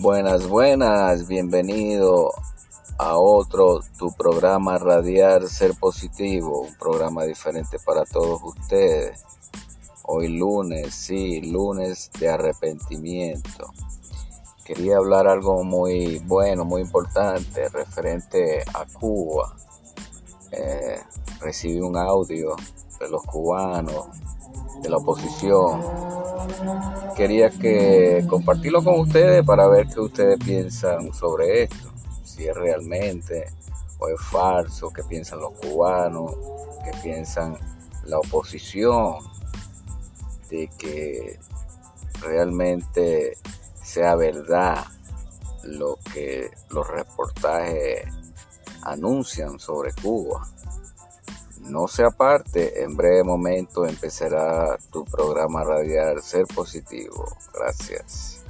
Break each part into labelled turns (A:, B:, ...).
A: Buenas, buenas, bienvenido a otro tu programa Radiar Ser Positivo, un programa diferente para todos ustedes. Hoy lunes, sí, lunes de arrepentimiento. Quería hablar algo muy bueno, muy importante, referente a Cuba. Eh, recibí un audio de los cubanos, de la oposición, quería que compartirlo con ustedes para ver qué ustedes piensan sobre esto, si es realmente o es falso, qué piensan los cubanos, qué piensan la oposición, de que realmente sea verdad lo que los reportajes anuncian sobre Cuba. No se aparte, en breve momento empezará tu programa radial Ser Positivo. Gracias.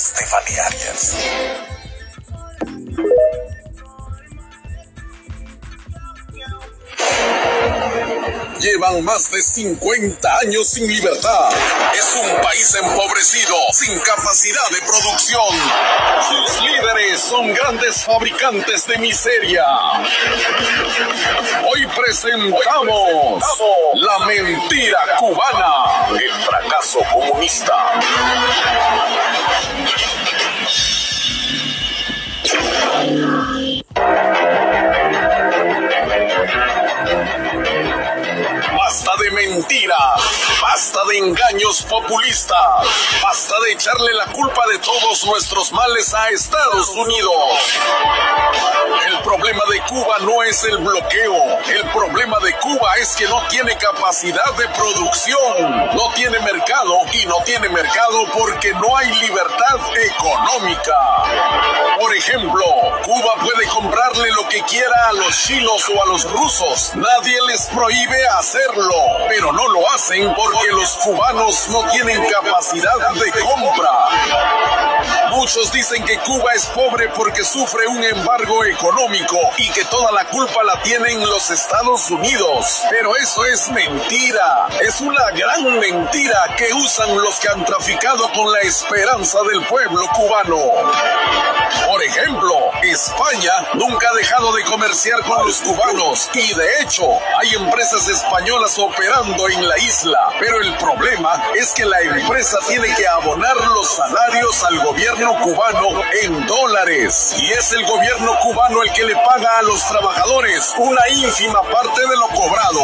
B: Stephanie Arias. Llevan más de 50 años sin libertad. Es un país empobrecido, sin capacidad de producción. Sus líderes son grandes fabricantes de miseria. Hoy presentamos la mentira cubana, el fracaso comunista. Engaños populistas, basta de echarle la culpa de todos nuestros males a Estados Unidos. El problema de Cuba no es el bloqueo, el problema de Cuba es que no tiene capacidad de producción, no tiene mercado y no tiene mercado porque no hay libertad económica. Por ejemplo, Cuba puede comprarle lo que quiera a los chinos o a los rusos, nadie les prohíbe hacerlo pero no lo hacen porque los cubanos no tienen capacidad de compra. Muchos dicen que Cuba es pobre porque sufre un embargo económico y que toda la culpa la tienen los Estados Unidos. Pero eso es mentira. Es una gran mentira que usan los que han traficado con la esperanza del pueblo cubano. Por ejemplo, España nunca ha dejado de comerciar con los cubanos y de hecho hay empresas españolas operando en la isla. Pero el problema es que la empresa tiene que abonar los salarios al gobierno cubano en dólares. Y es el gobierno cubano el que le paga a los trabajadores una ínfima parte de lo cobrado.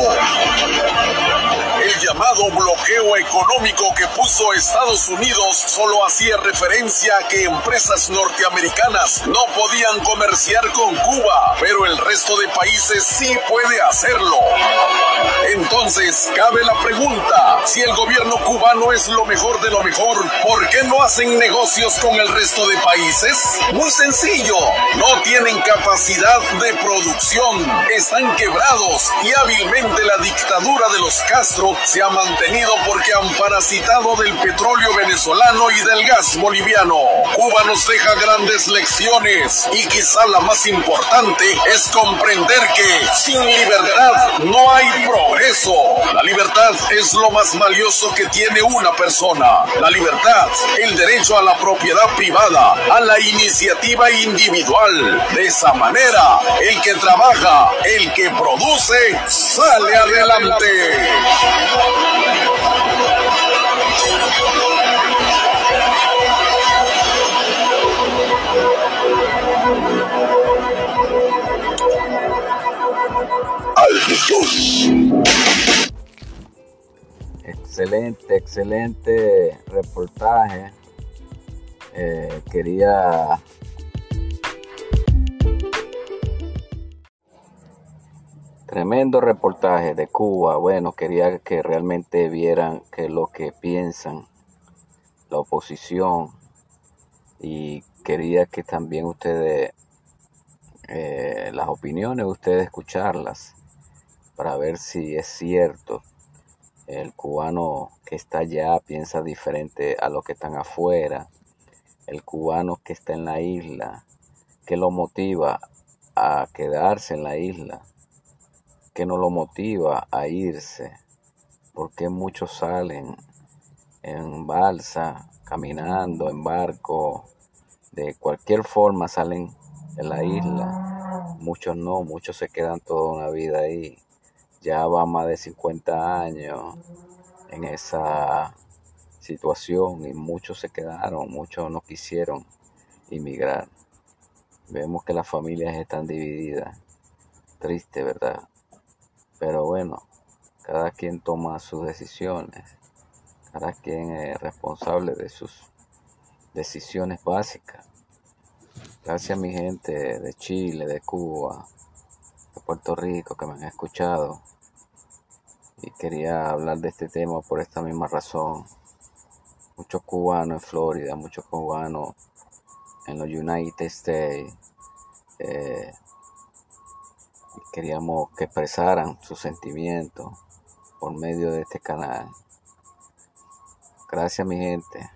B: El llamado bloqueo económico que puso Estados Unidos solo hacía referencia a que empresas norteamericanas no podían comerciar con Cuba, pero el resto de países sí puede hacerlo. Entonces, cabe la pregunta, si el gobierno cubano es lo mejor de lo mejor, ¿por qué no hacen negocios con el resto de países? Muy sencillo, no tienen capacidad de producción, están quebrados y hábilmente la dictadura de los Castro se ha mantenido porque han parasitado del petróleo venezolano y del gas boliviano. Cuba nos deja grandes lecciones y quizá la más importante es comprender que sin libertad no hay progreso. La libertad es lo más valioso que tiene una persona. La libertad, el derecho a la propiedad privada, a la iniciativa individual. De esa manera, el que trabaja, el que produce, sale adelante.
A: Excelente, excelente reportaje. Eh, quería Tremendo reportaje de Cuba. Bueno, quería que realmente vieran que lo que piensan la oposición y quería que también ustedes, eh, las opiniones, ustedes escucharlas para ver si es cierto El cubano que está allá piensa diferente a los que están afuera. El cubano que está en la isla, que lo motiva a quedarse en la isla, que no lo motiva a irse, porque muchos salen en balsa, caminando, en barco, de cualquier forma salen de la isla. Muchos no, muchos se quedan toda una vida ahí. Ya va más de 50 años en esa situación y muchos se quedaron, muchos no quisieron inmigrar. Vemos que las familias están divididas. Triste, ¿verdad? Pero bueno, cada quien toma sus decisiones. Cada quien es responsable de sus decisiones básicas. Gracias a mi gente de Chile, de Cuba, de Puerto Rico que me han escuchado. Y quería hablar de este tema por esta misma razón. Muchos cubanos en Florida, muchos cubanos en los United States. Eh, queríamos que expresaran sus sentimientos por medio de este canal. Gracias mi gente.